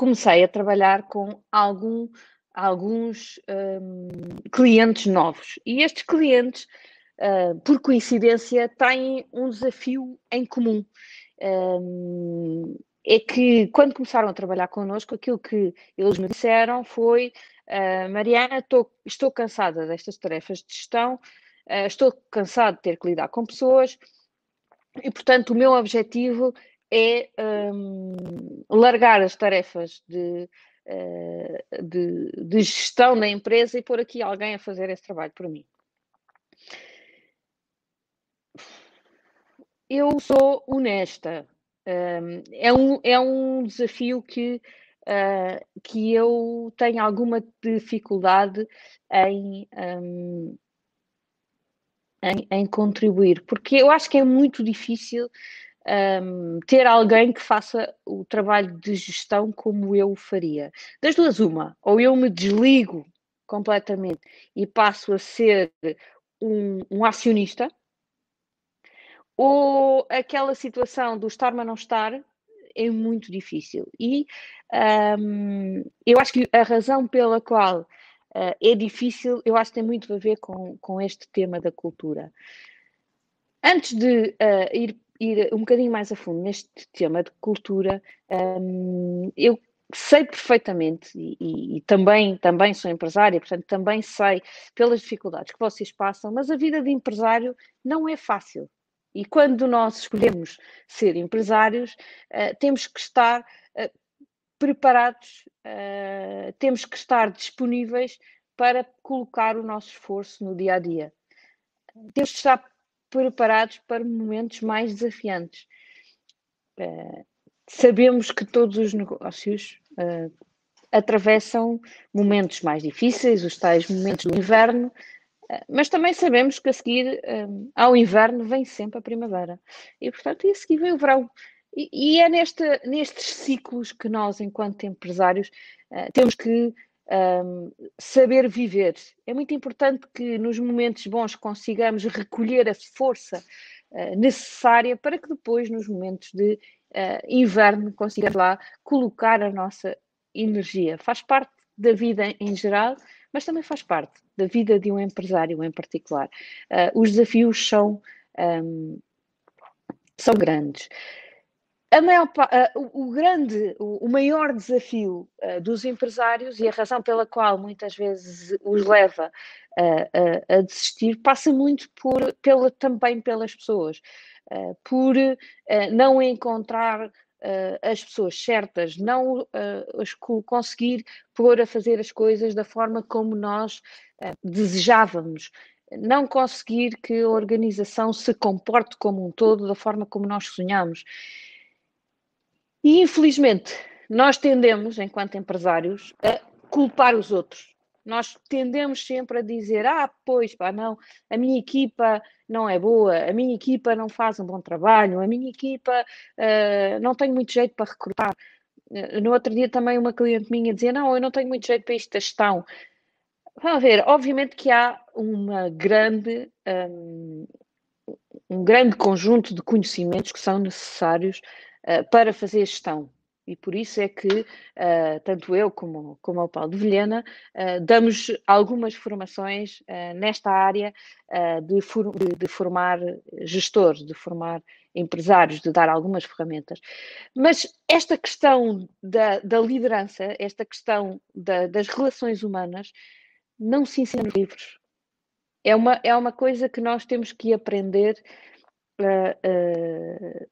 comecei a trabalhar com algum, alguns um, clientes novos. E estes clientes, uh, por coincidência, têm um desafio em comum. Um, é que quando começaram a trabalhar connosco, aquilo que eles me disseram foi: uh, Mariana, estou, estou cansada destas tarefas de gestão, uh, estou cansado de ter que lidar com pessoas e, portanto, o meu objetivo é um, largar as tarefas de, uh, de, de, gestão da empresa e pôr aqui alguém a fazer esse trabalho por mim. Eu sou honesta. Um, é, um, é um desafio que, uh, que eu tenho alguma dificuldade em, um, em, em, contribuir, porque eu acho que é muito difícil um, ter alguém que faça o trabalho de gestão como eu faria. Das duas, uma, ou eu me desligo completamente e passo a ser um, um acionista, ou aquela situação do estar, mas não estar, é muito difícil. E um, eu acho que a razão pela qual uh, é difícil, eu acho que tem muito a ver com, com este tema da cultura. Antes de uh, ir ir um bocadinho mais a fundo neste tema de cultura, um, eu sei perfeitamente e, e, e, também, também sou empresária, portanto também sei pelas dificuldades que vocês passam, mas a vida de empresário não é fácil. E quando nós escolhemos ser empresários, uh, temos que estar uh, preparados, uh, temos que estar disponíveis para colocar o nosso esforço no dia a dia. Temos que estar preparados para momentos mais desafiantes. Uh, sabemos que todos os negócios uh, atravessam momentos mais difíceis, os tais momentos do inverno, uh, mas também sabemos que a seguir ao inverno vem sempre a primavera. E, portanto, a seguir vem o verão. E, e é neste, nestes ciclos que nós, enquanto empresários, temos que um, saber viver. É muito importante que nos momentos bons consigamos recolher a força uh, necessária para que depois, nos momentos de uh, inverno, consigamos lá colocar a nossa energia. Faz parte da vida em geral, mas também faz parte da vida de um empresário em particular. Uh, os desafios são, um, são grandes a maior, o, grande, o, maior desafio dos empresários e a razão pela qual muitas vezes os leva a desistir passa muito por, pela, também pelas pessoas, por não encontrar as pessoas certas, não conseguir pôr a fazer as coisas da forma como nós desejávamos, não conseguir que a organização se comporte como um todo da forma como nós sonhamos. E infelizmente, nós tendemos, enquanto empresários, a culpar os outros. Nós tendemos sempre a dizer: ah, pois, pá, não, a minha equipa não é boa, a minha equipa não faz um bom trabalho, a minha equipa uh, não tem muito jeito para recrutar. Uh, no outro dia também uma cliente minha dizia: não, eu não tenho muito jeito para isto da gestão. Vamos ver, obviamente que há uma grande, um, um grande conjunto de conhecimentos que são necessários eh, para fazer gestão. E por isso é que uh, tanto eu como, como o Paulo de Vilhena uh, damos algumas formações nesta área de, for, de, de, formar gestores, de formar empresários, de dar algumas ferramentas. Mas esta questão da, da liderança, esta questão da, das relações humanas, não se ensina nos livros. É uma, é uma coisa que nós temos que aprender uh,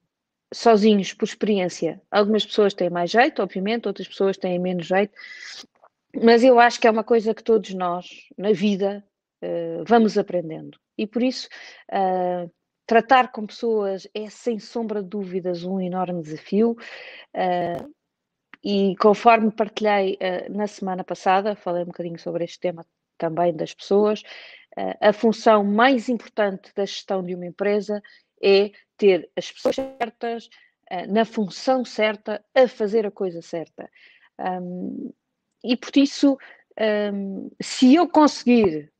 sozinhos, por experiência. Algumas pessoas têm mais jeito, obviamente, outras pessoas têm menos jeito, mas eu acho que é uma coisa que todos nós, na vida, uh, vamos aprendendo. E por isso, uh, tratar com pessoas é, sem sombra de dúvidas, um enorme desafio. Uh, e conforme partilhei na semana passada, falei um bocadinho sobre este tema também das pessoas, a função mais importante da gestão de uma empresa é ter as pessoas certas, uh, na função certa, a fazer a coisa certa. Um, e por isso, um, se eu conseguir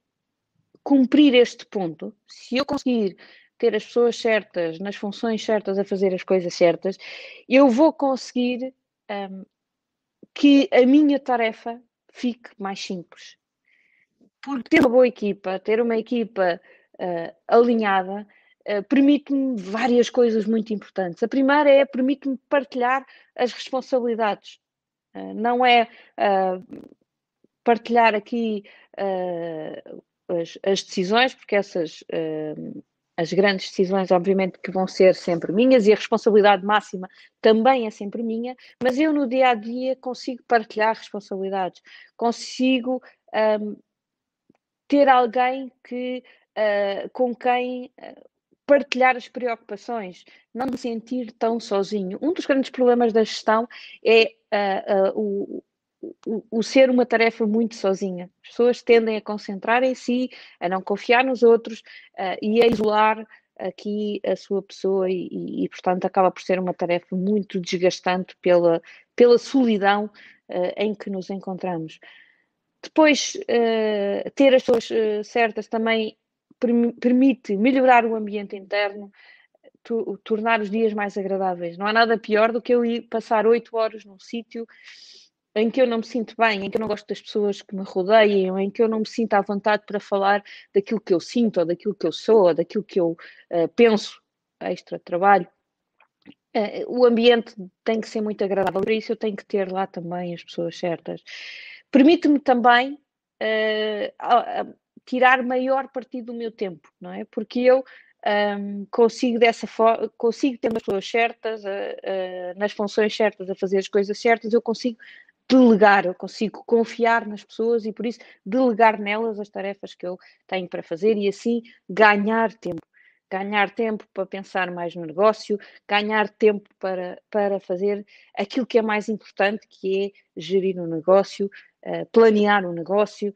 cumprir este ponto, se eu conseguir ter as pessoas certas, nas funções certas, a fazer as coisas certas, eu vou conseguir um, que a minha tarefa fique mais simples. Porque ter uma boa equipa, ter uma equipa uh, alinhada, permite-me várias coisas muito importantes. A primeira é permite-me partilhar as responsabilidades. Uh, não é partilhar aqui as, as, decisões, porque essas as grandes decisões, obviamente, que vão ser sempre minhas e a responsabilidade máxima também é sempre minha, mas eu no dia a dia consigo partilhar responsabilidades, consigo um, ter alguém que, uh, com quem partilhar as preocupações, não me sentir tão sozinho. Um dos grandes problemas da gestão é uh, o, o, o, ser uma tarefa muito sozinha. As pessoas tendem a concentrar em si, a não confiar nos outros uh, e a isolar aqui a sua pessoa e, e, e, portanto, acaba por ser uma tarefa muito desgastante pela, pela solidão uh, em que nos encontramos. Depois, uh, ter as pessoas certas também permite melhorar o ambiente interno, tornar os dias mais agradáveis. Não há nada pior do que eu ir passar oito horas num sítio em que eu não me sinto bem, em que eu não gosto das pessoas que me rodeiam, em que eu não me sinto à vontade para falar daquilo que eu sinto, ou daquilo que eu sou, ou daquilo que eu uh, penso, extra trabalho. Uh, o ambiente tem que ser muito agradável, para isso eu tenho que ter lá também as pessoas certas. Permite-me também uh, tirar maior partido do meu tempo, não é? Porque eu um, consigo dessa consigo ter as pessoas certas, uh, uh, nas funções certas, a fazer as coisas certas, eu consigo delegar, eu consigo confiar nas pessoas e por isso delegar nelas as tarefas que eu tenho para fazer e assim ganhar tempo. Ganhar tempo para pensar mais no negócio, ganhar tempo para, para fazer aquilo que é mais importante, que é gerir o um negócio, planear o um negócio,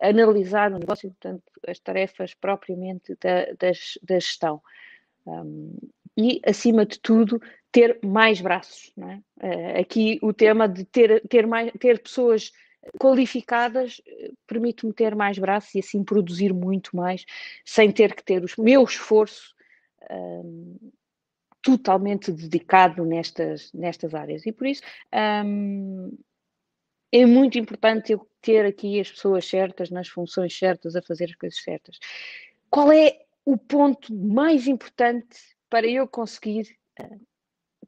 analisar o negócio, portanto, as tarefas propriamente da, da, da gestão. Um, e, acima de tudo, ter mais braços. É? Uh, aqui o tema de ter, ter, mais, ter pessoas qualificadas eh, permite-me ter mais braços e assim produzir muito mais, sem ter que ter o meu esforço um, totalmente dedicado nestas, nestas áreas. E por isso um, é muito importante eu ter aqui as pessoas certas, nas funções certas, a fazer as coisas certas. Qual é o ponto mais importante para eu conseguir uh,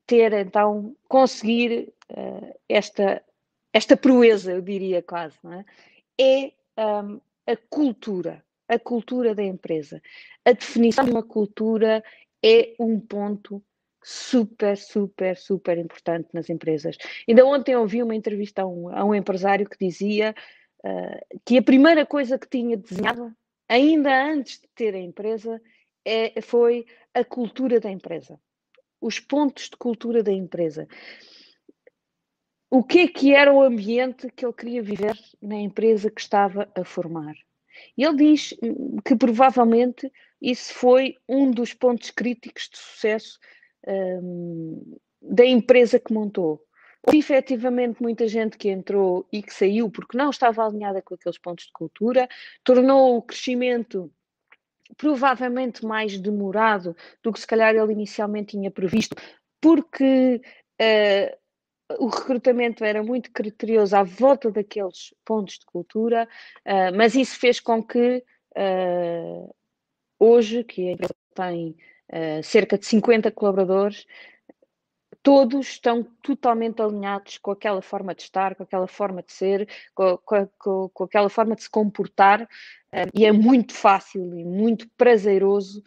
ter então, conseguir uh, esta, esta proeza, eu diria quase, não é? é um, a cultura, a cultura da empresa. A definição de uma cultura é um ponto super, super, super importante nas empresas. Ainda ontem ouvi uma entrevista a um, a um empresário que dizia uh, que a primeira coisa que tinha desenhado, ainda antes de ter a empresa, é, foi a cultura da empresa os pontos de cultura da empresa. O que é que era o ambiente que ele queria viver na empresa que estava a formar? Ele diz que provavelmente isso foi um dos pontos críticos de sucesso um, da empresa que montou. Houve efetivamente muita gente que entrou e que saiu porque não estava alinhada com aqueles pontos de cultura, tornou o crescimento provavelmente mais demorado do que se calhar ele inicialmente tinha previsto, porque uh, o recrutamento era muito criterioso à volta daqueles pontos de cultura, uh, mas isso fez com que uh, hoje, que a empresa tem cerca de 50 colaboradores, todos estão totalmente alinhados com aquela forma de estar, com aquela forma de ser, com, com, com aquela forma de se comportar, um, e é muito fácil e muito prazeroso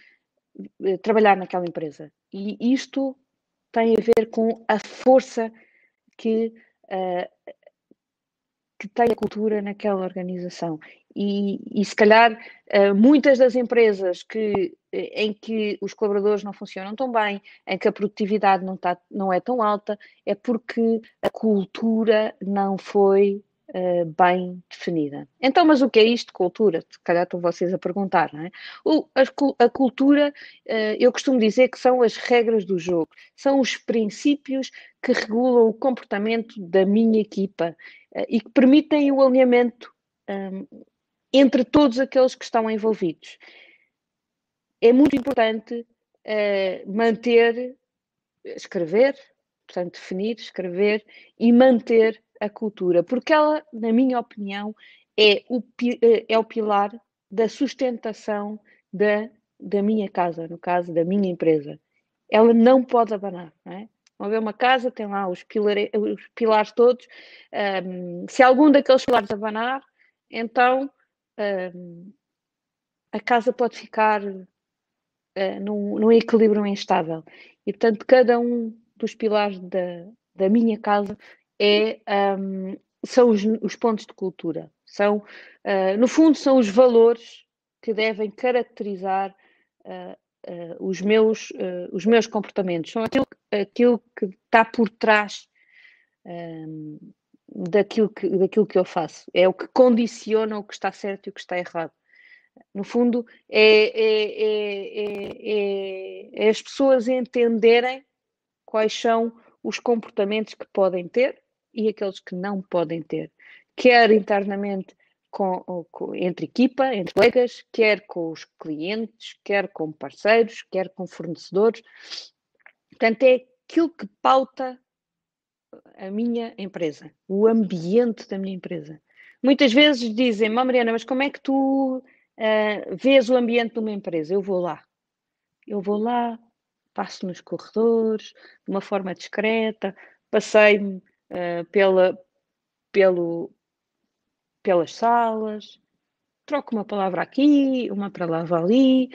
uh, trabalhar naquela empresa. E isto tem a ver com a força que, uh, que tem a cultura naquela organização. E, e se calhar uh, muitas das empresas que, eh, em que os colaboradores não funcionam tão bem, em que a produtividade não, tá, não é tão alta, é porque a cultura não foi uh, bem definida. Então, mas o que é isto, cultura? Se calhar estão vocês a perguntar, não é? O, a, a, cultura, uh, eu costumo dizer que são as regras do jogo, são os princípios que regulam o comportamento da minha equipa e que permitem o alinhamento um, entre todos aqueles que estão envolvidos. É muito importante uh, manter, escrever, portanto, definir, escrever e manter a cultura, porque ela, na minha opinião, é o, eh, é o pilar da sustentação da, da minha casa, no caso da minha empresa. Ela não pode abanar, não é? Vão ver uma casa, tem lá os, os pilares todos. Um, se algum daqueles pilares abanar, então um, a casa pode ficar uh, num, num equilíbrio instável. E, portanto, cada um dos pilares da, da minha casa é, um, são os, os, pontos de cultura. São, uh, no fundo, são os valores que devem caracterizar uh, uh, os, meus, uh, os meus comportamentos, são aquilo, aquilo que está por trás um, daquilo, que, daquilo que eu faço, é o que condiciona o que está certo e o que está errado. No fundo, é, é, é, é as pessoas entenderem quais são os comportamentos que podem ter e aqueles que não podem ter, quer internamente com, com, entre equipa, entre colegas, quer com os clientes, quer com parceiros, quer com fornecedores. Portanto, é aquilo que pauta a minha empresa, o ambiente da minha empresa. Muitas vezes dizem, Mariana, mas como é que tu uh, vês o ambiente de uma empresa? Eu vou lá. Eu vou lá, passo nos corredores, de uma forma discreta, passei-me uh, pela, pelo, pelas salas, troco uma palavra aqui, uma palavra ali.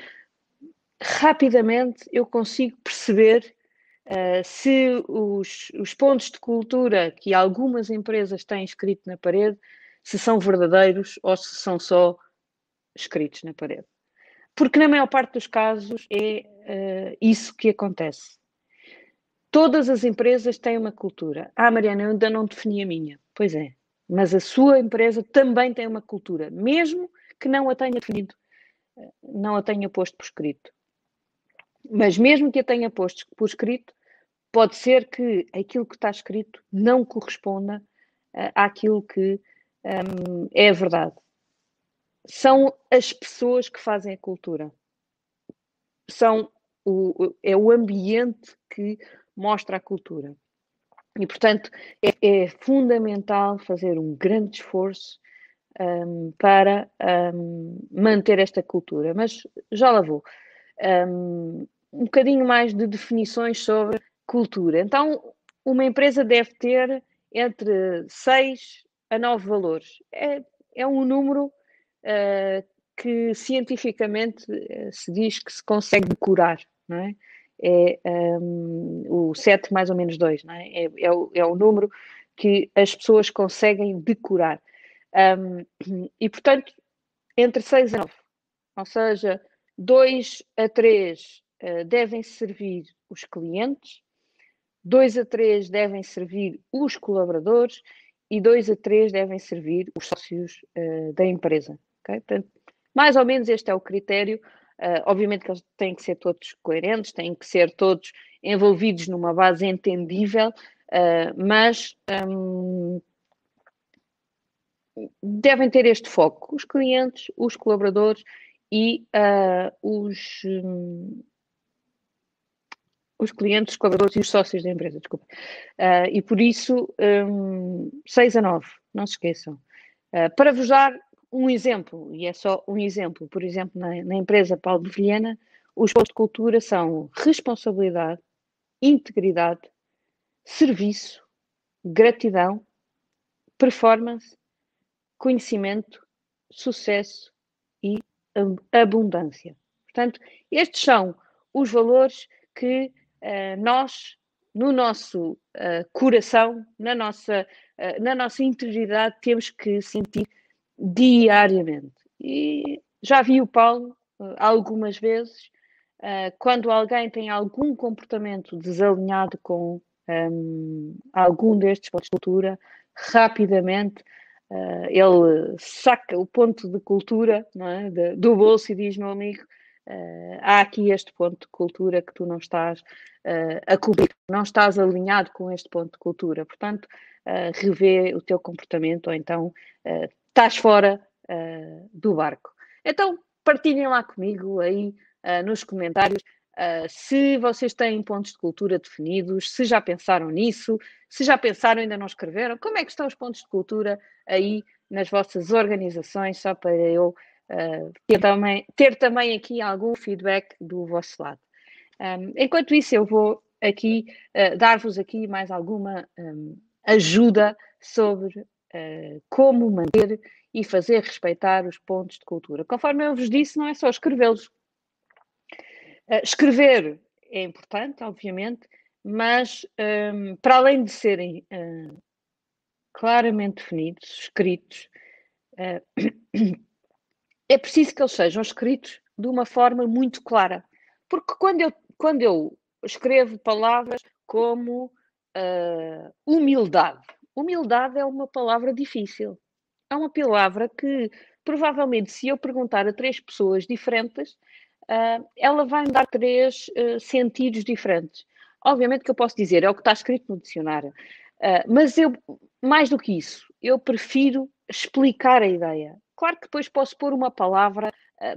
Rapidamente eu consigo perceber uh, se os, os pontos de cultura que algumas empresas têm escrito na parede, se são verdadeiros ou se são só escritos na parede. Porque na maior parte dos casos é uh, isso que acontece. Todas as empresas têm uma cultura. Ah, Mariana, eu ainda não defini a minha. Pois é, mas a sua empresa também tem uma cultura, mesmo que não a tenha definido, não a tenha posto por escrito. Mas mesmo que a tenha posto por escrito, pode ser que aquilo que está escrito não corresponda uh, àquilo que um, é a verdade. São as pessoas que fazem a cultura. São o, é o ambiente que mostra a cultura. E, portanto, é, é fundamental fazer um grande esforço um, para um, manter esta cultura. Mas já lá vou. Um, um bocadinho mais de definições sobre cultura. Então, uma empresa deve ter entre 6 a 9 valores. É, é um número uh, que cientificamente uh, se diz que se consegue decorar, não é? É um, o 7 mais ou menos 2, não é? É, é, o, é o número que as pessoas conseguem decorar. Um, e, portanto, entre 6 a 9, ou seja, 2 a 3 uh, eh, devem servir os clientes, 2 a 3 devem servir os colaboradores e 2 a 3 devem servir os sócios uh, da empresa. Okay? Portanto, mais ou menos este é o critério Uh, obviamente que eles têm que ser todos coerentes, têm que ser todos envolvidos numa base entendível, uh, mas um, devem ter este foco: os clientes, os colaboradores e uh, os. Um, os clientes, os colaboradores e os sócios da empresa, desculpa. e por isso, um, 6 a 9, não se esqueçam. para vos dar um exemplo, e é só um exemplo, por exemplo, na, na empresa Paulo de Vilhena, os pontos de cultura são responsabilidade, integridade, serviço, gratidão, performance, conhecimento, sucesso e abundância. Portanto, estes são os valores que uh, nós, no nosso uh, coração, na nossa, uh, na nossa integridade, temos que sentir diariamente. E já vi o Paulo uh, algumas vezes, uh, quando alguém tem algum comportamento desalinhado com um, algum destes pontos de cultura, rapidamente uh, ele saca o ponto de cultura é? de, do bolso e diz: Meu amigo, há aqui este ponto de cultura que tu não estás a cobrir, não estás alinhado com este ponto de cultura. Portanto, revê o teu comportamento ou então estás fora uh, do barco. Então, partilhem lá comigo aí uh, nos comentários uh, se vocês têm pontos de cultura definidos, se já pensaram nisso, se já pensaram ainda não escreveram, como é que estão os pontos de cultura aí nas vossas organizações, só para eu ter, também, ter também aqui algum feedback do vosso lado. Um, enquanto isso, eu vou aqui dar-vos aqui mais alguma um, ajuda sobre como manter e fazer respeitar os pontos de cultura. Conforme eu vos disse, não é só escrevê-los. Uh, escrever é importante, obviamente, mas um, para além de serem uh, claramente definidos, escritos, uh, é preciso que eles sejam escritos de uma forma muito clara. Porque quando eu, quando eu escrevo palavras como humildade, humildade é uma palavra difícil é uma palavra que provavelmente, se eu perguntar a três pessoas diferentes, uh, ela vai me dar três uh, sentidos diferentes. Obviamente que eu posso dizer, é o que está escrito no dicionário, uh, mas eu, mais do que isso, eu prefiro explicar a ideia. Claro que depois posso pôr uma palavra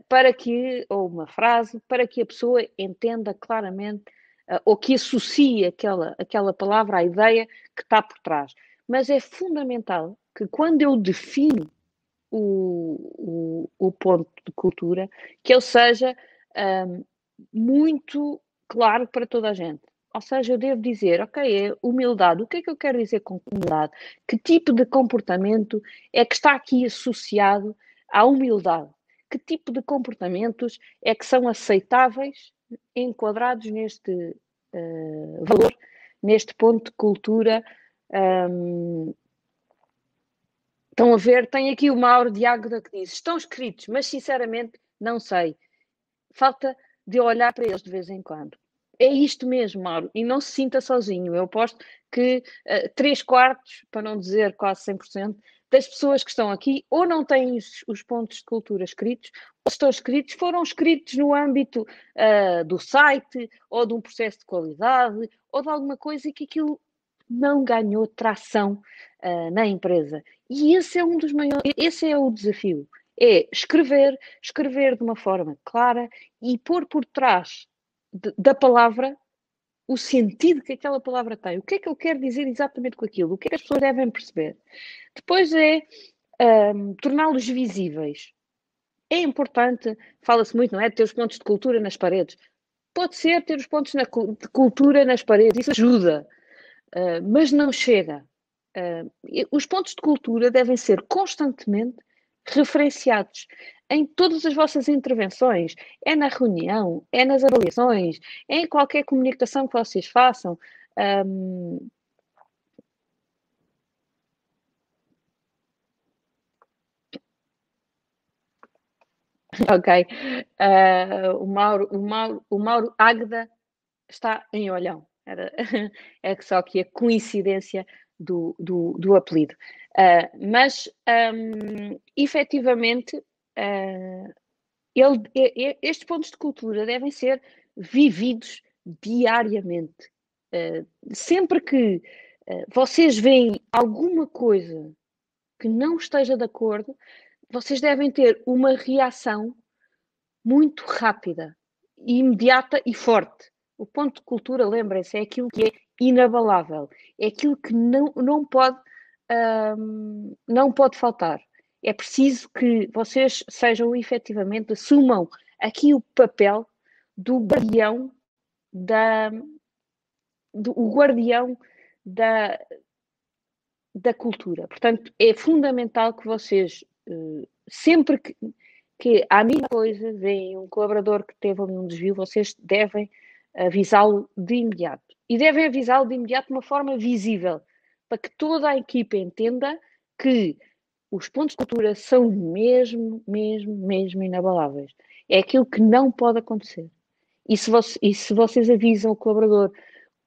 para que, ou uma frase, para que a pessoa entenda claramente ou que associe aquela, aquela palavra à ideia que está por trás. Mas é fundamental que quando eu defino o, o, o ponto de cultura, que ele seja um, muito claro para toda a gente. Ou seja, eu devo dizer, ok, é humildade. O que é que eu quero dizer com humildade? Que tipo de comportamento é que está aqui associado à humildade? Que tipo de comportamentos é que são aceitáveis, enquadrados neste uh, valor, neste ponto de cultura um, Estão a ver, tem aqui o Mauro de Águeda que diz: estão escritos, mas sinceramente não sei. Falta de olhar para eles de vez em quando. É isto mesmo, Mauro, e não se sinta sozinho. Eu aposto que uh, três quartos, para não dizer quase 100%, das pessoas que estão aqui ou não têm os, os pontos de cultura escritos, ou estão escritos, foram escritos no âmbito uh, do site, ou de um processo de qualidade, ou de alguma coisa que aquilo não ganhou tração uh, na empresa. E esse é um dos maiores, esse é o desafio. É escrever, escrever de uma forma clara e pôr por trás de, da palavra o sentido que aquela palavra tem. O que é que eu quero dizer exatamente com aquilo? O que é que as pessoas devem perceber? Depois é um, torná-los visíveis. É importante, fala-se muito, não é? Ter os pontos de cultura nas paredes. Pode ser ter os pontos na, de cultura nas paredes, isso ajuda, uh, mas não chega. Uh, os pontos de cultura devem ser constantemente referenciados em todas as vossas intervenções. É na reunião, é nas avaliações, é em qualquer comunicação que vocês façam. Um, ok. Uh, o, Mauro, o, Mauro, o Mauro Águeda está em olhão. Era, é só que a coincidência do, do, do apelido. Uh, mas, um, efetivamente, uh, ele, estes pontos de cultura devem ser vividos diariamente. Uh, sempre que vocês veem alguma coisa que não esteja de acordo, vocês devem ter uma reação muito rápida, imediata e forte. O ponto de cultura, lembrem-se, é aquilo que é inabalável. É aquilo que não, não, pode, não pode faltar. É preciso que vocês sejam efetivamente, assumam aqui o papel do guardião da do, o guardião da, da cultura. Portanto, é fundamental que vocês, uh, sempre que, que a mesma coisa, veem um colaborador que teve ali um desvio, vocês devem avisá-lo de imediato. E devem avisá-lo de imediato de uma forma visível, para que toda a equipa entenda que os pontos de cultura são mesmo, mesmo, mesmo inabaláveis. É aquilo que não pode acontecer. E se, você, e se vocês avisam o colaborador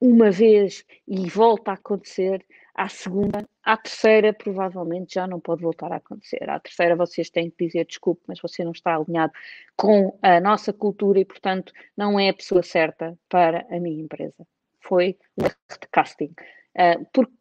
uma vez e volta a acontecer, à segunda, à terceira, provavelmente já não pode voltar a acontecer. À terceira, vocês têm que dizer desculpe, mas você não está alinhado com a nossa cultura e, portanto, não é a pessoa certa para a minha empresa. Foi um casting. Uh, porque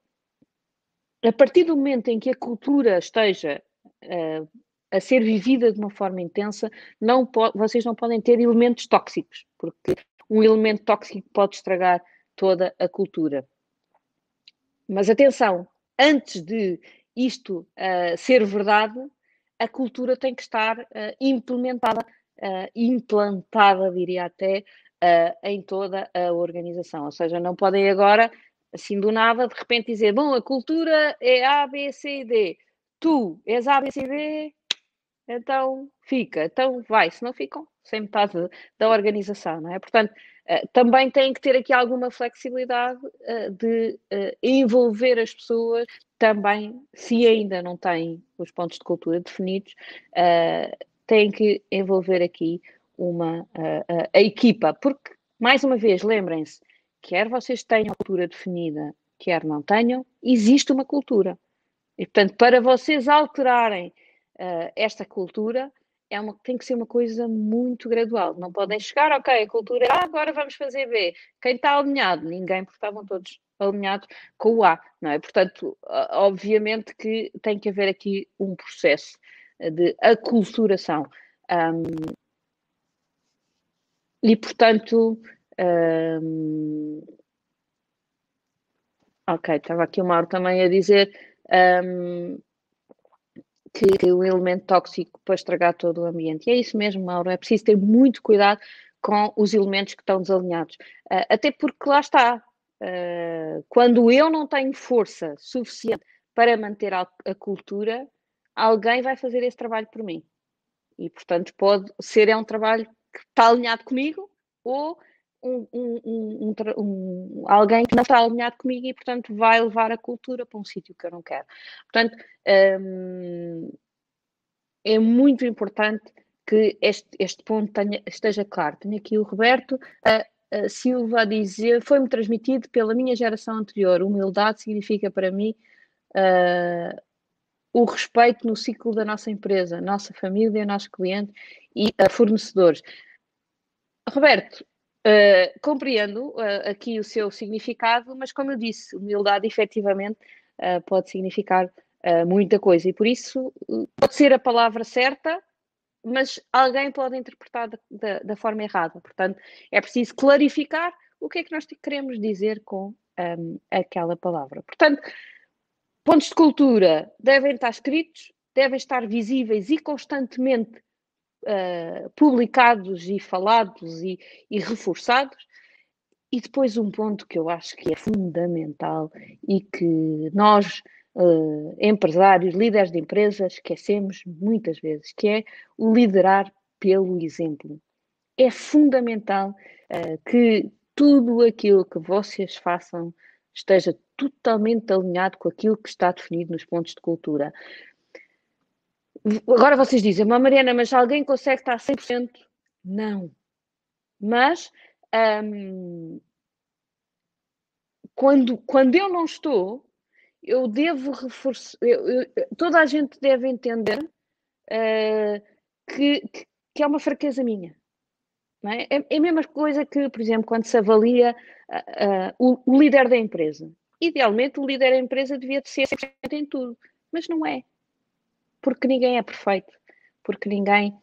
a partir do momento em que a cultura esteja uh, a ser vivida de uma forma intensa, não vocês não podem ter elementos tóxicos, porque um elemento tóxico pode estragar toda a cultura. Mas atenção, antes de isto uh, ser verdade, a cultura tem que estar uh, implementada, uh, implantada, diria até, em toda a organização. Ou seja, não podem agora, assim do nada, de repente dizer: bom, a cultura é A, B, C e D. Tu és A, B, C e D, então fica, então vai, se não ficam, sem metade da organização, não é? Portanto, uh, também tem que ter aqui alguma flexibilidade uh, de uh, envolver as pessoas, também, se ainda não têm os pontos de cultura definidos, tem que envolver aqui uma, a equipa, porque, mais uma vez, lembrem-se, quer vocês tenham a cultura definida, quer não tenham, existe uma cultura. E, portanto, para vocês alterarem esta cultura é uma, tem que ser uma coisa muito gradual. Não podem chegar, ok, a cultura é A, agora vamos fazer B. Quem está alinhado? Ninguém, porque estavam todos alinhados com o A, não é? Portanto, obviamente que tem que haver aqui um processo de aculturação. Um, e, portanto, um, ok, estava aqui o Mauro também a dizer. Um, que, que o elemento tóxico pode estragar todo o ambiente. E é isso mesmo, Mauro, é preciso ter muito cuidado com os elementos que estão desalinhados. Uh, até porque lá está, uh, quando eu não tenho força suficiente para manter a, a, cultura, alguém vai fazer esse trabalho por mim. E, portanto, pode ser é um trabalho que está alinhado comigo ou um, um, um, alguém que não está alinhado comigo e, portanto, vai levar a cultura para um sítio que eu não quero. Portanto, hum, é muito importante que este, este ponto tenha, esteja claro. Tenho aqui o Roberto a, a Silva a dizer: foi-me transmitido pela minha geração anterior. Humildade significa para mim. Uh, o respeito no ciclo da nossa empresa, nossa família, nosso cliente e uh, fornecedores. Roberto, Uh, compreendo uh, aqui o seu significado, mas como eu disse, humildade efetivamente uh, pode significar muita coisa e por isso pode ser a palavra certa, mas alguém pode interpretar da, da, da, forma errada. Portanto, é preciso clarificar o que é que nós queremos dizer com um, aquela palavra. Portanto, pontos de cultura devem estar escritos, devem estar visíveis e constantemente uh, publicados e falados e, e reforçados. E depois um ponto que eu acho que é fundamental e que nós, uh, empresários, líderes de empresas, esquecemos muitas vezes, que é o liderar pelo exemplo. É fundamental uh, que tudo aquilo que vocês façam esteja totalmente alinhado com aquilo que está definido nos pontos de cultura. Agora vocês dizem, mas Mariana, mas alguém consegue estar 100%? Não. Mas hum, quando, quando eu não estou, eu devo reforçar. Eu, eu, toda a gente deve entender uh, que, que, é uma fraqueza minha. É? é? É, a mesma coisa que, por exemplo, quando se avalia uh, uh, o, líder da empresa. Idealmente, o líder da empresa devia ser 100% em tudo, mas não é porque ninguém é perfeito, porque ninguém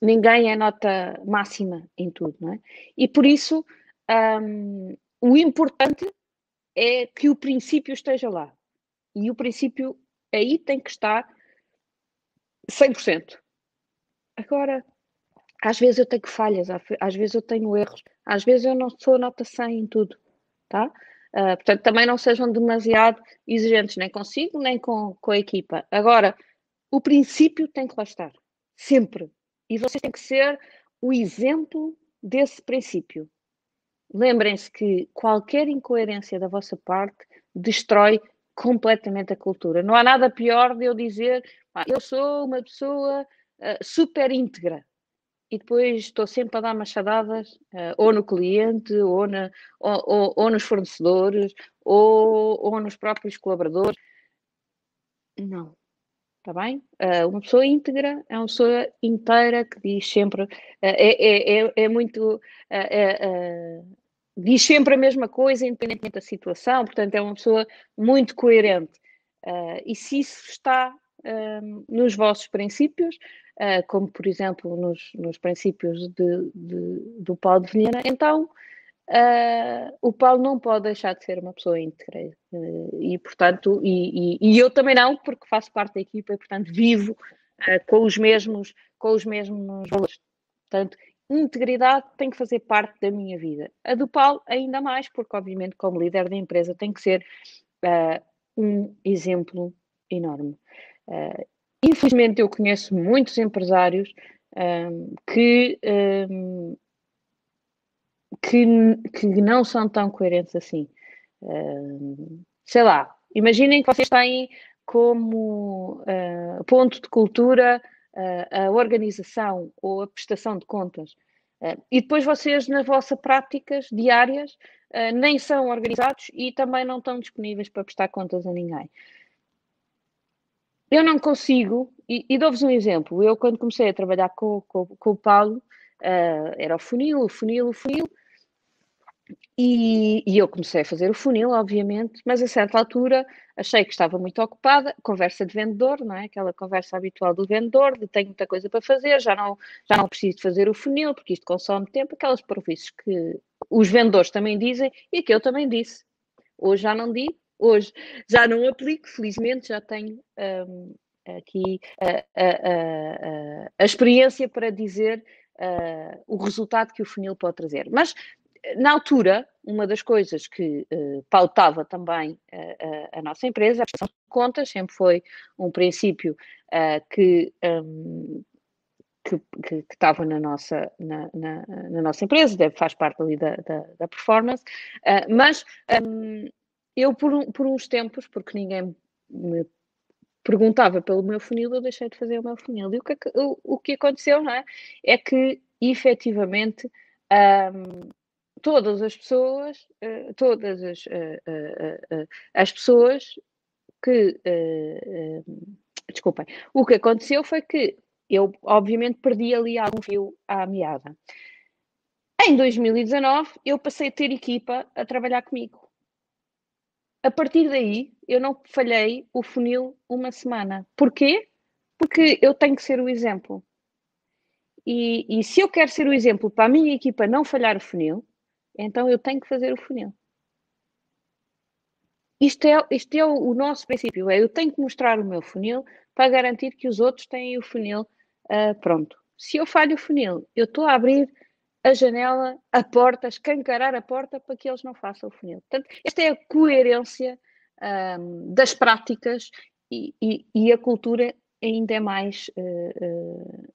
ninguém é nota máxima em tudo, não é? E por isso um, o importante é que o princípio esteja lá. E o princípio aí tem que estar 100%. Agora, às vezes eu tenho falhas, às vezes eu tenho erros, às vezes eu não sou nota 100 em tudo, tá? Uh, portanto, também não sejam demasiado exigentes, nem consigo, nem com, com a equipa. Agora, o princípio tem que lá estar, sempre. E vocês têm que ser o exemplo desse princípio. Lembrem-se que qualquer incoerência da vossa parte destrói completamente a cultura. Não há nada pior de eu dizer ah, eu sou uma pessoa uh, super íntegra e depois estou sempre a dar machadadas uh, ou no cliente, ou, na, ou, ou, ou nos fornecedores, ou, ou nos próprios colaboradores. Não. Está bem? Uh, uma pessoa íntegra é uma pessoa inteira que diz sempre, uh, é, é, é, muito. Uh, diz sempre a mesma coisa, independentemente da situação, portanto, é uma pessoa muito coerente. e se isso está um, nos vossos princípios, como por exemplo nos, nos princípios de, de, do Paulo de Vilhena, então uh, o Paulo não pode deixar de ser uma pessoa íntegra. Uh, e portanto, e, e, e, eu também não, porque faço parte da equipa e portanto vivo com os mesmos, com os mesmos valores. Portanto, integridade tem que fazer parte da minha vida. A do Paulo ainda mais, porque obviamente como líder da empresa tem que ser um exemplo enorme. Uh, infelizmente, eu conheço muitos empresários um, que, um, que, que, não são tão coerentes assim. Um, sei lá, imaginem que vocês têm como uh, ponto de cultura uh, a organização ou a prestação de contas. Uh, e depois vocês, nas vossas práticas diárias, nem são organizados e também não estão disponíveis para prestar contas a ninguém. Eu não consigo, e, e dou-vos um exemplo. Eu, quando comecei a trabalhar com, com, com o Paulo, uh, era o funil, o funil, o funil, e, e, eu comecei a fazer o funil, obviamente, mas a certa altura achei que estava muito ocupada, conversa de vendedor, não é? Aquela conversa habitual do vendedor, de tenho muita coisa para fazer, já não, já não preciso fazer o funil, porque isto consome tempo, aquelas provistas que os vendedores também dizem e que eu também disse. Hoje já não digo, hoje já não aplico, felizmente já tenho um, aqui a, a, a, a, experiência para dizer uh, o resultado que o funil pode trazer. Mas na altura, uma das coisas que uh, pautava também uh, a nossa empresa, a prestação de contas, sempre foi um princípio uh, que, um, que, que, que, estava na nossa, na, na, na, nossa empresa, faz parte ali da, da, da performance, mas um, eu por, por uns tempos, porque ninguém me perguntava pelo meu funil, eu deixei de fazer o meu funil. E o que, o, o que aconteceu, não é? É que, efetivamente, um, todas as pessoas, uh, todas as, uh, as pessoas que. desculpem. O que aconteceu foi que eu, obviamente, perdi ali algum fio à meada. Em 2019, eu passei a ter equipa a trabalhar comigo. A partir daí, eu não falhei o funil uma semana. Porquê? Porque eu tenho que ser o exemplo. E, e se eu quero ser o exemplo para a minha equipa não falhar o funil, então eu tenho que fazer o funil. Isto é, isto é o, o nosso princípio, é eu tenho que mostrar o meu funil para garantir que os outros têm o funil uh, pronto. Se eu falho o funil, eu estou a abrir a janela, a porta, escancarar a porta para que eles não façam o funil. Portanto, esta é a coerência um, das práticas e, e, e, a cultura ainda é mais uh, uh,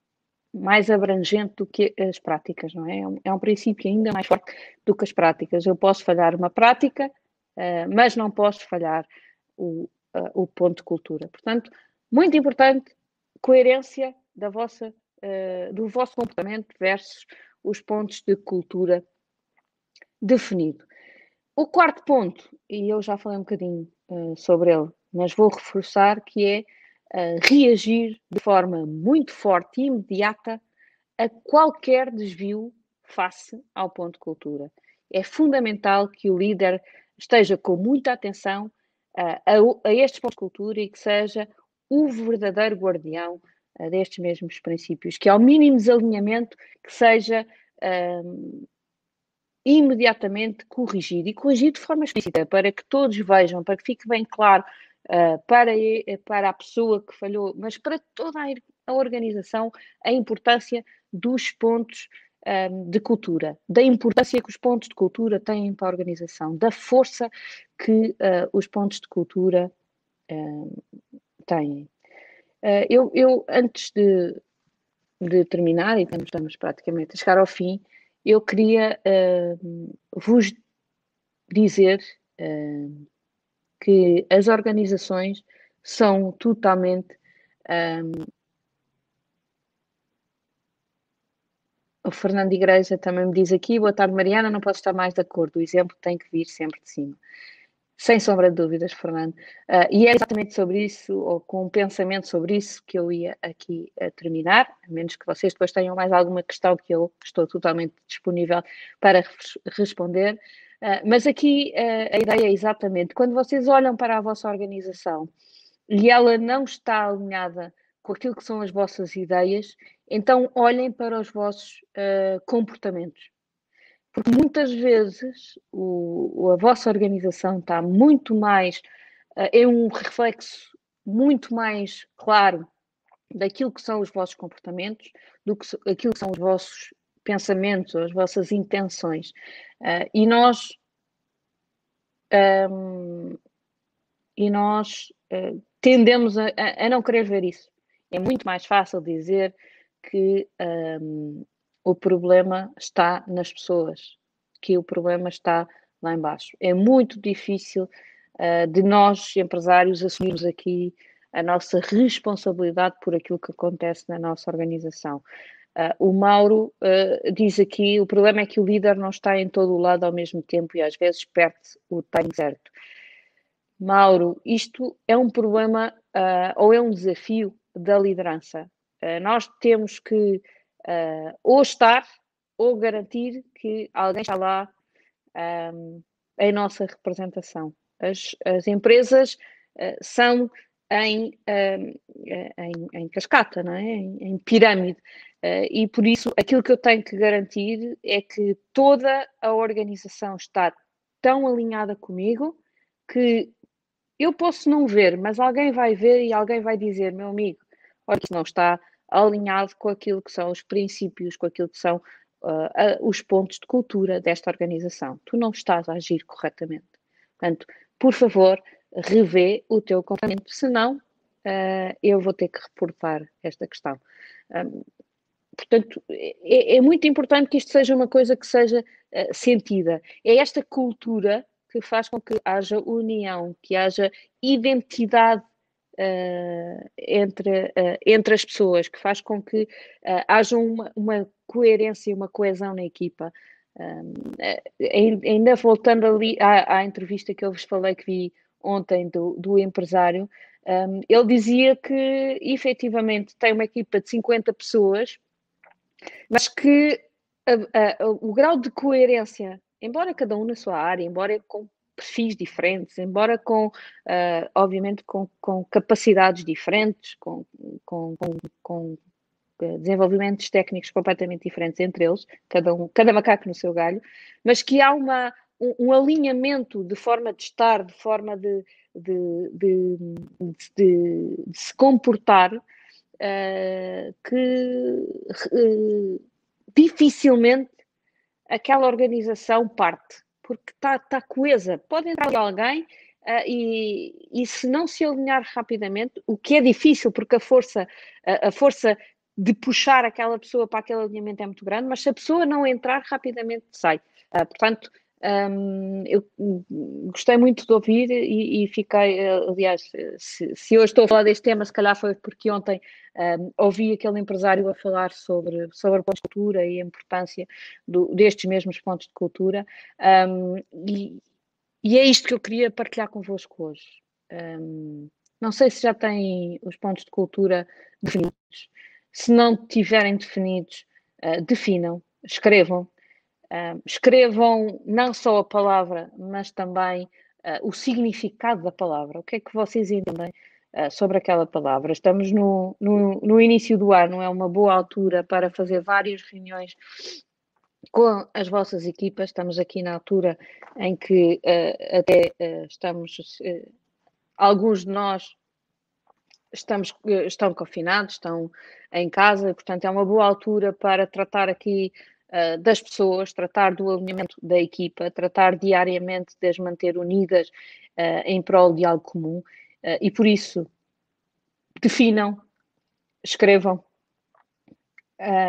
mais abrangente do que as práticas, não é? É um, é um, princípio ainda mais forte do que as práticas. Eu posso falhar uma prática, uh, mas não posso falhar o, o ponto de cultura. Portanto, muito importante, coerência da vossa, do vosso comportamento versus os pontos de cultura definido. O quarto ponto, e eu já falei um bocadinho sobre ele, mas vou reforçar, que é reagir de forma muito forte e imediata a qualquer desvio face ao ponto de cultura. É fundamental que o líder esteja com muita atenção uh, a, a, estes pontos de cultura e que seja o verdadeiro guardião uh, destes mesmos princípios, que ao mínimo desalinhamento que seja uh, imediatamente corrigido e corrigido de forma explícita, para que todos vejam, para que fique bem claro uh, para, para a pessoa que falhou, mas para toda a, organização, a importância dos pontos um, ehm, de cultura, da importância que os pontos de cultura têm para a organização, da força que uh, os pontos de cultura uh, têm. Uh, eu, eu, antes de, de terminar, e estamos praticamente a chegar ao fim, eu queria vos dizer que as organizações são totalmente. Um, o Fernando Igreja também me diz aqui: boa tarde, Mariana, não posso estar mais de acordo, o exemplo tem que vir sempre de cima. Sem sombra de dúvidas, Fernando. Uh, e é exatamente sobre isso, ou com um pensamento sobre isso, que eu ia aqui uh, terminar, a menos que vocês depois tenham mais alguma questão que eu estou totalmente disponível para responder. Uh, mas aqui a ideia é exatamente, quando vocês olham para a vossa organização e ela não está alinhada com aquilo que são as vossas ideias, então olhem para os vossos comportamentos. Porque muitas vezes o, a vossa organização está muito mais, uh, é um reflexo muito mais claro daquilo que são os vossos comportamentos do que aquilo que são os vossos pensamentos, as vossas intenções. Uh, e nós um, e nós uh, tendemos a, a, não querer ver isso. É muito mais fácil dizer que um, o problema está nas pessoas, que o problema está lá embaixo. É muito difícil uh, de nós, empresários, assumirmos aqui a nossa responsabilidade por aquilo que acontece na nossa organização. Uh, o Mauro uh, diz aqui: o problema é que o líder não está em todo o lado ao mesmo tempo e às vezes perde o timing certo. Mauro, isto é um problema uh, ou é um desafio da liderança. nós temos que ou estar ou garantir que alguém está lá um, em nossa representação. As, as empresas são em, em, em, cascata, não é? em, em pirâmide. Uh, e por isso, aquilo que eu tenho que garantir é que toda a organização está tão alinhada comigo que eu posso não ver, mas alguém vai ver e alguém vai dizer, meu amigo, olha, isso não está alinhado com aquilo que são os princípios, com aquilo que são uh, os pontos de cultura desta organização. Tu não estás a agir corretamente. Portanto, por favor, revê o teu comportamento, senão uh, eu vou ter que reportar esta questão. Um, portanto, é, é, muito importante que isto seja uma coisa que seja uh, sentida. É esta cultura que faz com que haja união, que haja identidade uh, entre, uh, entre as pessoas, que faz com que haja uma, uma coerência e uma coesão na equipa. Um, ainda voltando ali à, à, entrevista que eu vos falei que vi ontem do, do empresário, um, ele dizia que efetivamente tem uma equipa de 50 pessoas mas que a, a, o grau de coerência, embora cada um na sua área, embora com perfis diferentes, embora com, uh, obviamente, com, com, capacidades diferentes, com, com, com, eh, desenvolvimentos técnicos completamente diferentes entre eles, cada, um, cada macaco no seu galho, mas que há uma, um, um alinhamento de forma de estar, de forma de, de, de, de, de se comportar, uh, que uh, dificilmente aquela organização parte, porque está tá coesa. Pode entrar alguém uh, e, e se não se alinhar rapidamente, o que é difícil, porque a força, a, a força de puxar aquela pessoa para aquele alinhamento é muito grande, mas se a pessoa não entrar, rapidamente sai. Uh, portanto, um, eu gostei muito de ouvir e, e fiquei, aliás, se, se eu estou a falar deste tema, se calhar foi porque ontem um, ouvi aquele empresário a falar sobre, sobre pontos de cultura e a importância do, destes mesmos pontos de cultura, um, e, e, é isto que eu queria partilhar convosco hoje. não sei se já têm os pontos de cultura definidos. Se não tiverem definidos, uh, definam, escrevam, Escrevam não só a palavra, mas também uh, o significado da palavra. O que é que vocês entendem uh, sobre aquela palavra? Estamos no, no, no, início do ano, é uma boa altura para fazer várias reuniões com as vossas equipas. Estamos aqui na altura em que até estamos, alguns de nós estamos, estão confinados, estão em casa, portanto é uma boa altura para tratar aqui uh, das pessoas, tratar do alinhamento da equipa, tratar diariamente de as manter unidas uh, em prol de algo comum. Uh, e por isso, definam, escrevam,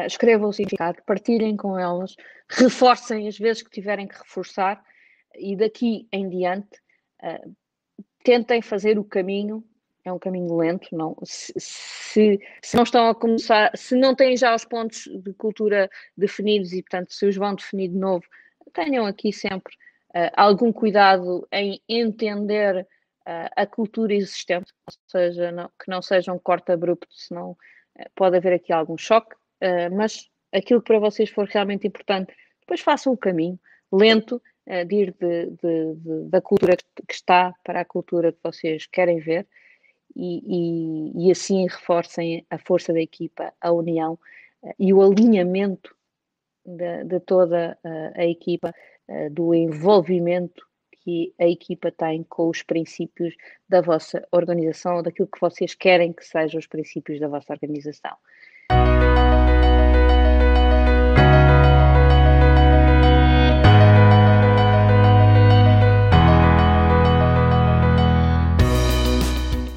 escrevam o significado, partilhem com elas, reforcem as vezes que tiverem que reforçar e daqui em diante tentem fazer o caminho é um caminho lento, não. Se, se, se, não estão a começar, se não têm já os pontos de cultura definidos e, portanto, se os vão definir de novo, tenham aqui sempre uh, algum cuidado em entender uh, a cultura existente, ou seja, não, que não seja um corte abrupto, senão uh, pode haver aqui algum choque, mas aquilo que para vocês for realmente importante, depois façam o caminho lento de ir de, de, de, da cultura que está para a cultura que vocês querem ver e, e, assim reforcem a força da equipa, a união uh, e o alinhamento de, de toda uh, a equipa, do envolvimento que a equipa tem com os princípios da vossa organização, daquilo que vocês querem que sejam os princípios da vossa organização.